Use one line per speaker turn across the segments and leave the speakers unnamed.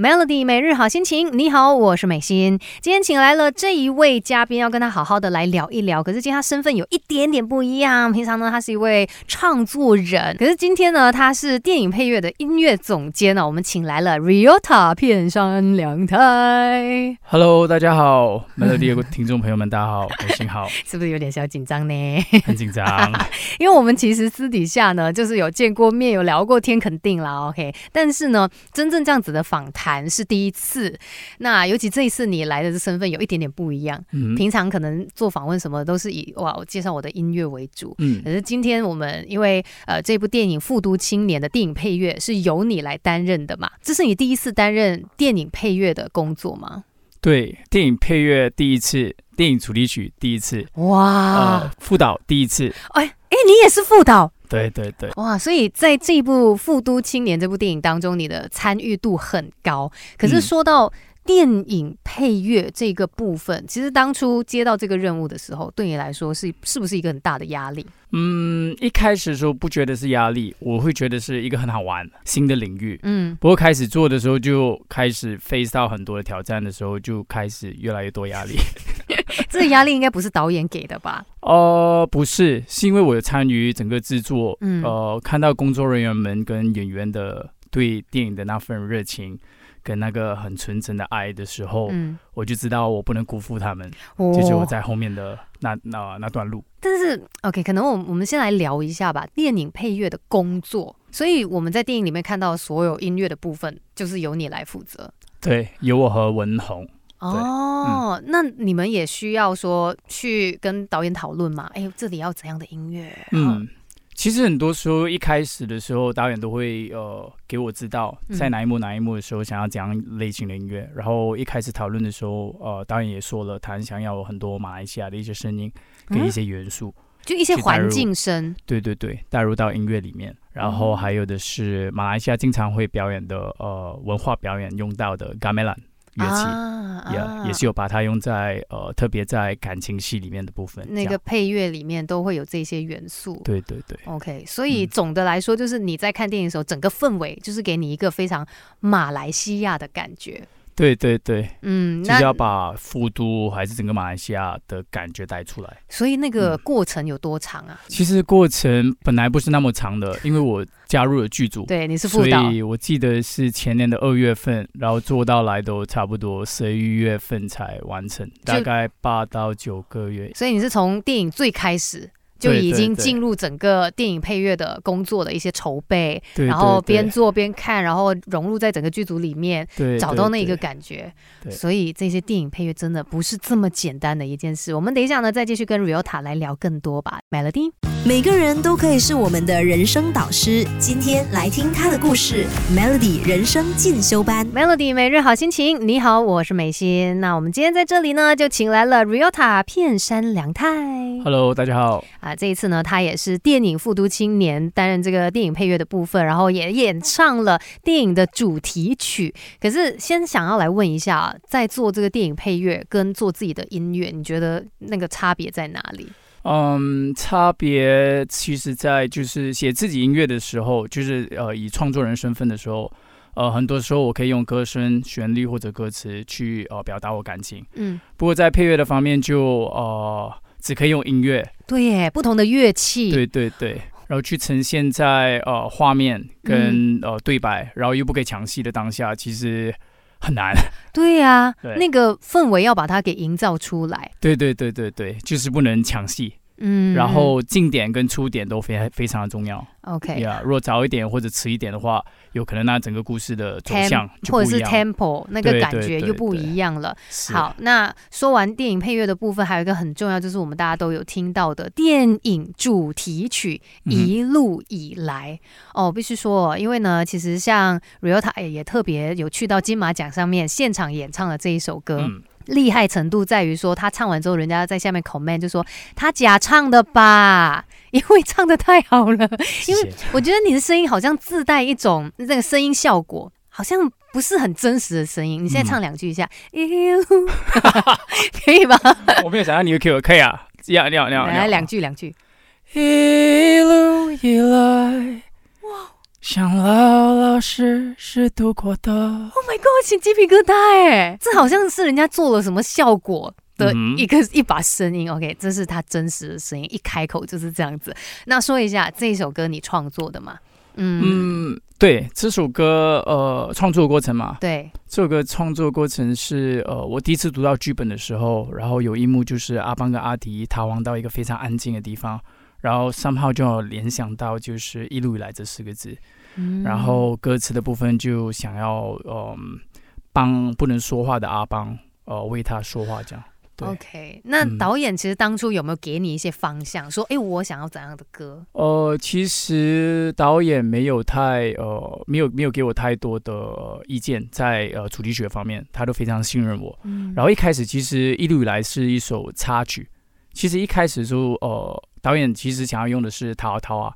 Melody 每日好心情，你好，我是美心。今天请来了这一位嘉宾，要跟他好好的来聊一聊。可是今天他身份有一点点不一样，平常呢他是一位创作人，可是今天呢他是电影配乐的音乐总监呢。我们请来了 Riota 片山凉太。
Hello，大家好，Melody 的听众朋友们，大家好，美心好。
是不是有点小紧张呢？
很紧张，
因为我们其实私底下呢，就是有见过面，有聊过天，肯定啦。OK，但是呢，真正这样子的访谈。是第一次，那尤其这一次你来的这身份有一点点不一样。嗯，平常可能做访问什么都是以哇，我介绍我的音乐为主。嗯，可是今天我们因为呃这部电影《复读青年》的电影配乐是由你来担任的嘛？这是你第一次担任电影配乐的工作吗？
对，电影配乐第一次，电影主题曲第一次，哇，副导第一次。
哎哎，你也是副导。
对对对，
哇！所以在这一部《复都青年》这部电影当中，你的参与度很高。可是说到电影配乐这个部分，其实当初接到这个任务的时候，对你来说是是不是一个很大的压力？
嗯，一开始的时候不觉得是压力，我会觉得是一个很好玩新的领域。嗯，不过开始做的时候，就开始 face 到很多的挑战的时候，就开始越来越多压力。
这个压力应该不是导演给的吧？
呃，不是，是因为我有参与整个制作，嗯呃，看到工作人员们跟演员的对电影的那份热情，跟那个很纯真的爱的时候，嗯我就知道我不能辜负他们，就是我在后面的那那那段路。
但是，OK，可能我我们先来聊一下吧，电影配乐的工作。所以我们在电影里面看到所有音乐的部分，就是由你来负责。
对，由我和文宏。
哦，那你们也需要说去跟导演讨论嘛？哎，这里要怎样的音乐？嗯，
其实很多时候一开始的时候，导演都会呃给我知道在哪一幕哪一幕的时候想要怎样类型的音乐。然后一开始讨论的时候，呃，导演也说了，他很想要很多马来西亚的一些声音跟一些元素，
就一些环境声。
对对对，带入到音乐里面。然后还有的是马来西亚经常会表演的呃文化表演用到的 gamelan。乐器也也是有把它用在呃特别在感情戏里面的部分，
那个配乐里面都会有这些元素。
对对对
，OK。所以总的来说，就是你在看电影的时候，整个氛围就是给你一个非常马来西亚的感觉。
对对对，嗯，就是要把复都还是整个马来西亚的感觉带出来。
所以那个过程有多长啊？
其实过程本来不是那么长的，因为我加入了剧组，
对，你是副导，
所以我记得是前年的二月份，然后做到来都差不多十一月份才完成，大概八到九个月。
所以你是从电影最开始。就已经进入整个电影配乐的工作的一些筹备，然后边做边看，然后融入在整个剧组里面，找到那一个感觉。所以这些电影配乐真的不是这么简单的一件事。我们等一下呢，再继续跟 Riota 来聊更多吧。Melody，
每个人都可以是我们的人生导师。今天来听他的故事，Melody 人生进修班
，Melody 每日好心情。你好，我是美心。那我们今天在这里呢，就请来了 Riota 片山良太。
Hello，大家好。
啊这一次呢，他也是电影《复读青年》担任这个电影配乐的部分，然后也演唱了电影的主题曲。可是，先想要来问一下，在做这个电影配乐跟做自己的音乐，你觉得那个差别在哪里？
嗯，差别其实，在就是写自己音乐的时候，就是呃，以创作人身份的时候，呃，很多时候我可以用歌声、旋律或者歌词去呃表达我感情。嗯，不过在配乐的方面，就呃。只可以用音乐，
对耶，不同的乐器，
对对对，然后去呈现在呃画面跟呃对白，然后又不可以抢戏的当下，其实很难。
对呀，那个氛围要把它给营造出来。
对对对对对，就是不能抢戏。嗯，然后进点跟出点都非非常的重要。
OK，
呀，如果早一点或者迟一点的话，有可能那整个故事的走向
或者是 tempo 那个感觉就不一样了。好，那说完电影配乐的部分，还有一个很重要，就是我们大家都有听到的电影主题曲《一路以来》哦，必须说，因为呢，其实像 Riota 也特别有去到金马奖上面现场演唱了这一首歌。厉害程度在于说，他唱完之后，人家在下面 comment 就说他假唱的吧，因为唱的太好了。因为我觉得你的声音好像自带一种那个声音效果，好像不是很真实的声音。你现在唱两句一下，可以吗？
我没有想到你会给我可以啊，要要要
来两句两句。
一路以来，哇，想老老实实度过的。
Oh my god！起鸡皮疙瘩哎，这好像是人家做了什么效果的一个一把声音。OK，这是他真实的声音，一开口就是这样子。那说一下这一首歌你创作的吗？
嗯，对，这首歌呃创作过程嘛，
对，
这首歌创作过程是呃我第一次读到剧本的时候，然后有一幕就是阿邦跟阿迪逃亡到一个非常安静的地方。然后三号就联想到就是一路以来这四个字，然后歌词的部分就想要嗯帮不能说话的阿邦呃为他说话这样。
OK，那导演其实当初有没有给你一些方向，说哎我想要怎样的歌？
呃，其实导演没有太呃没有没有给我太多的意见在呃主题曲方面，他都非常信任我。然后一开始其实一路以来是一首插曲，其实一开始就呃。导演其实想要用的是《涛涛啊》，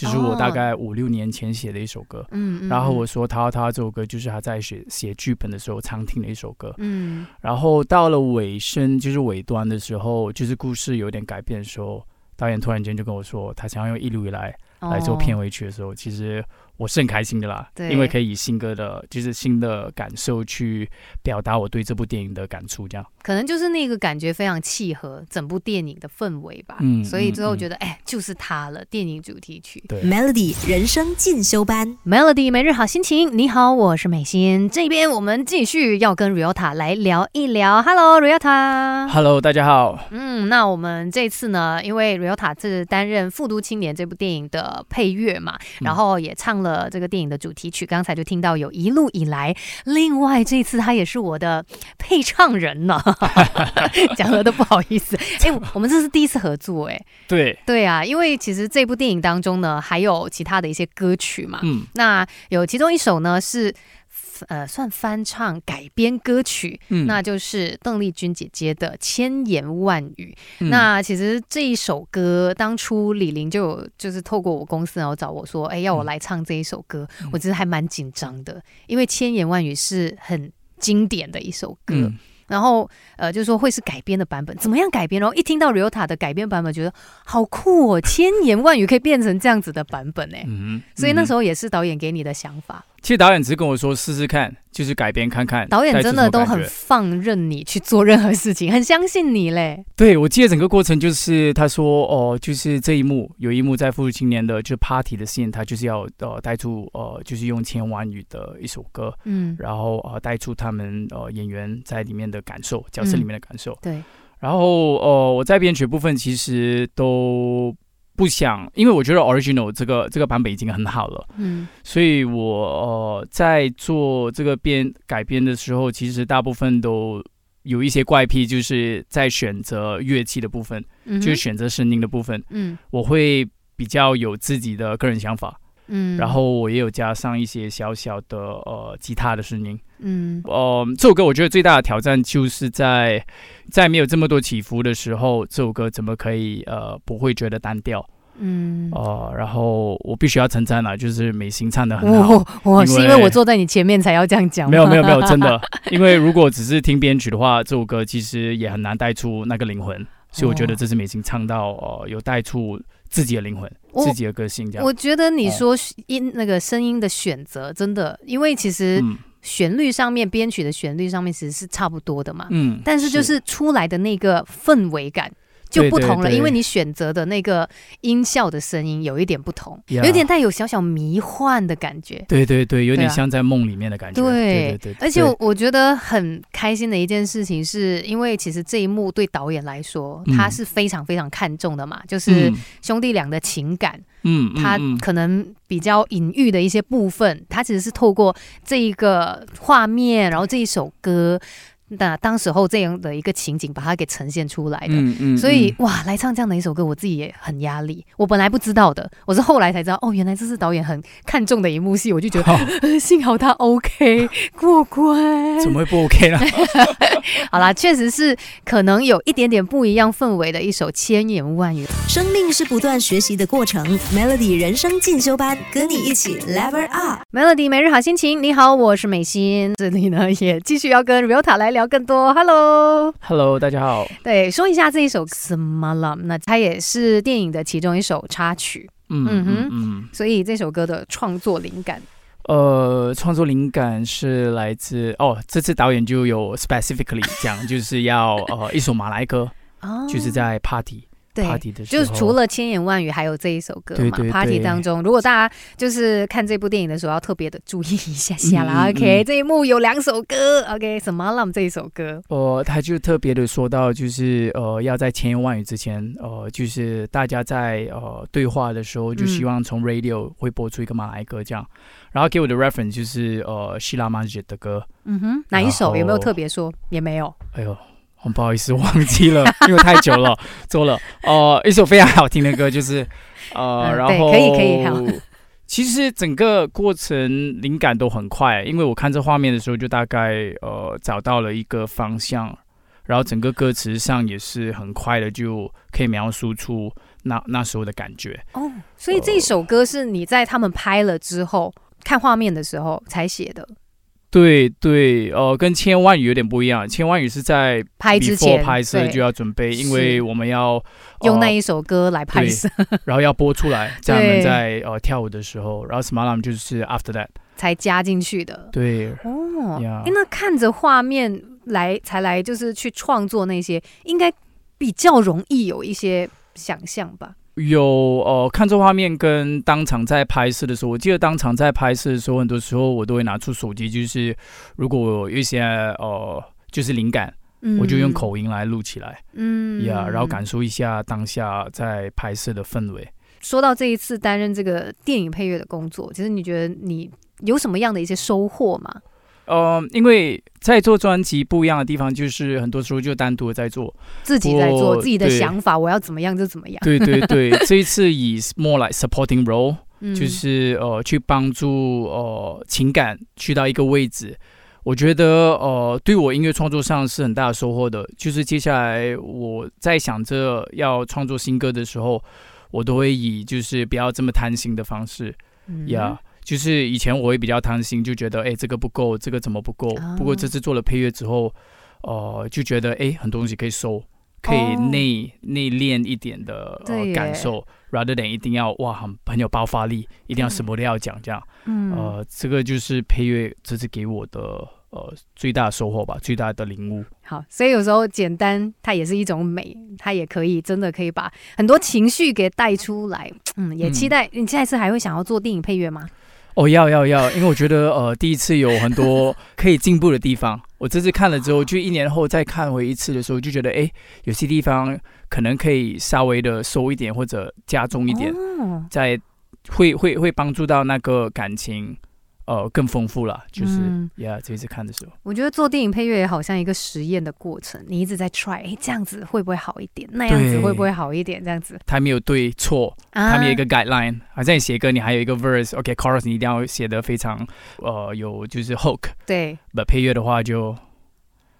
就是我大概五六年前写的一首歌。嗯，然后我说《涛涛》这首歌就是他在写写剧本的时候常听的一首歌。嗯，然后到了尾声，就是尾端的时候，就是故事有点改变的时候，导演突然间就跟我说，他想要用一路以来来做片尾曲的时候，其实。我是很开心的啦，因为可以以新歌的，就是新的感受去表达我对这部电影的感触，这样
可能就是那个感觉非常契合整部电影的氛围吧。嗯，所以最后觉得，哎，就是它了，电影主题曲。
对
，Melody 人生进修班
，Melody 每日好心情。你好，我是美心，这边我们继续要跟 Riota 来聊一聊。Hello，Riota。
Hello，大家好。
嗯，那我们这次呢，因为 Riota 是担任《复读青年》这部电影的配乐嘛，然后也唱了。呃，这个电影的主题曲，刚才就听到有一路以来。另外，这次他也是我的配唱人呢，讲了都不好意思。哎，我们这是第一次合作，哎，
对，
对啊，因为其实这部电影当中呢，还有其他的一些歌曲嘛，嗯，那有其中一首呢是。呃，算翻唱改编歌曲，嗯，那就是邓丽君姐姐的《千言万语》。那其实这一首歌，当初李玲就有就是透过我公司然后找我说，哎，要我来唱这一首歌，我其实还蛮紧张的，因为《千言万语》是很经典的一首歌。然后，呃，就是说会是改编的版本，怎么样改编？然后一听到 Riota 的改编版本，觉得好酷哦，千言万语可以变成这样子的版本哎，所以那时候也是导演给你的想法。
其实导演只是跟我说试试看，就是改编看看。
导演真的都很放任你去做任何事情，很相信你嘞。
对，我记得整个过程就是他说哦，就是这一幕有一幕在《复读青年》的就 party 的 scene，他就是要呃带出呃就是用千万语的一首歌，嗯，然后呃带出他们呃演员在里面的感受，角色里面的感受。
对，
然后呃我在编曲部分其实都。不想，因为我觉得 original 这个这个版本已经很好了，嗯，所以我呃在做这个编改编的时候，其实大部分都有一些怪癖，就是在选择乐器的部分，就是选择声音的部分，嗯，我会比较有自己的个人想法，嗯，然后我也有加上一些小小的呃吉他的声音，嗯，呃，这首歌我觉得最大的挑战就是在。在没有这么多起伏的时候，这首歌怎么可以呃不会觉得单调？嗯哦，然后我必须要称赞了，就是美心唱的很好。
我是因为我坐在你前面才要这样讲。
没有没有没有，真的，因为如果只是听编曲的话，这首歌其实也很难带出那个灵魂。所以我觉得这是美心唱到呃有带出自己的灵魂、自己的个性。这样，
我觉得你说音那个声音的选择真的，因为其实。旋律上面编曲的旋律上面其实是差不多的嘛，嗯，但是就是出来的那个氛围感就不同了，因为你选择的那个音效的声音有一点不同，有点带有小小迷幻的感觉，
对对对，有点像在梦里面的感觉，对对对。
而且我觉得很开心的一件事情，是因为其实这一幕对导演来说，他是非常非常看重的嘛，就是兄弟俩的情感。嗯，他可能比较隐喻的一些部分，他其实是透过这一个画面，然后这一首歌。那当时候这样的一个情景，把它给呈现出来的，嗯嗯，所以哇，来唱这样的一首歌，我自己也很压力。我本来不知道的，我是后来才知道，哦，原来这是导演很看重的一幕戏，我就觉得 幸好他 OK 过关。
怎么会不 OK 呢？
好啦，确实是可能有一点点不一样氛围的一首千言万语。
生命是不断学习的过程，Melody 人生进修班，跟你一起 Level Up。
Melody 每日好心情，你好，我是美心，这里呢也继续要跟塔来聊。聊更多
，Hello，Hello，大家好。
对，说一下这一首《什么了》，那它也是电影的其中一首插曲。嗯哼，嗯，所以这首歌的创作灵感，
呃，创作灵感是来自哦，这次导演就有 specifically 讲，就是要呃一首马来歌，就是在 party。
对，就是除了千言万语，还有这一首歌嘛。Party 当中，如果大家就是看这部电影的时候，要特别的注意一下下啦。OK，这一幕有两首歌。OK，什么 Lam 这一首歌？
呃，他就特别的说到，就是呃，要在千言万语之前，呃，就是大家在呃对话的时候，就希望从 Radio 会播出一个马来歌这样。然后给我的 reference 就是呃希拉玛姐的歌。
嗯哼，哪一首？有没有特别说？也没有。
哎呦。很不好意思，忘记了，因为太久了，做了。呃，一首非常好听的歌，就是 呃，然后
可以可以好。
其实整个过程灵感都很快，因为我看这画面的时候，就大概呃找到了一个方向，然后整个歌词上也是很快的就可以描述出那那时候的感觉。
哦，所以这首歌是你在他们拍了之后看画面的时候才写的。
对对，呃，跟千万语有点不一样。千万语是在
拍之前
拍摄就要准备，因为我们要
用那一首歌来拍摄，
然后要播出来，在我们在呃跳舞的时候，然后 Smalam 就是 After that
才加进去的。
对
哦，那看着画面来才来，就是去创作那些，应该比较容易有一些想象吧。
有呃，看这画面跟当场在拍摄的时候，我记得当场在拍摄的时候，很多时候我都会拿出手机，就是如果有一些呃，就是灵感，我就用口音来录起来，嗯呀，然后感受一下当下在拍摄的氛围。
说到这一次担任这个电影配乐的工作，其实你觉得你有什么样的一些收获吗？
呃，因为在做专辑不一样的地方，就是很多时候就单独的在做，
自己在做自己的想法，我要怎么样就怎么样。
对对对，这一次以 more like supporting role，就是呃去帮助呃情感去到一个位置，我觉得呃对我音乐创作上是很大的收获的。就是接下来我在想着要创作新歌的时候，我都会以就是不要这么贪心的方式，呀。就是以前我会比较贪心，就觉得哎这个不够，这个怎么不够？不过这次做了配乐之后，呃，就觉得哎很多东西可以收，可以内内敛一点的感受，rather than 一定要哇很很有爆发力，一定要什么都要讲这样。嗯，呃，这个就是配乐这次给我的呃最大的收获吧，最大的领悟。
好，所以有时候简单它也是一种美，它也可以真的可以把很多情绪给带出来。嗯，也期待你下一次还会想要做电影配乐吗？
哦，要要要，因为我觉得呃，第一次有很多可以进步的地方。我这次看了之后，就一年后再看回一次的时候，就觉得哎，有些地方可能可以稍微的收一点或者加重一点，在会会会帮助到那个感情。呃，更丰富了，就是，Yeah，，这次看的时候，
我觉得做电影配乐也好像一个实验的过程，你一直在 try，哎，这样子会不会好一点？那样子会不会好一点？这样子，
它没有对错，它没有一个 guideline。好像你写歌，你还有一个 verse，OK，chorus 你一定要写的非常呃有就是 hook。
对，
那配乐的话就。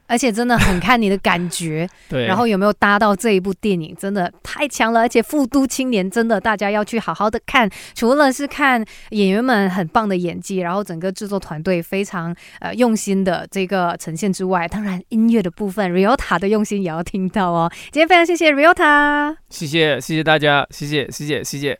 而且真的很看你的感觉，
对，
然后有没有搭到这一部电影，真的太强了。而且《复都青年》真的大家要去好好的看，除了是看演员们很棒的演技，然后整个制作团队非常呃用心的这个呈现之外，当然音乐的部分，Riota 的用心也要听到哦。今天非常谢谢 Riota，
谢谢谢谢大家，谢谢谢谢谢谢。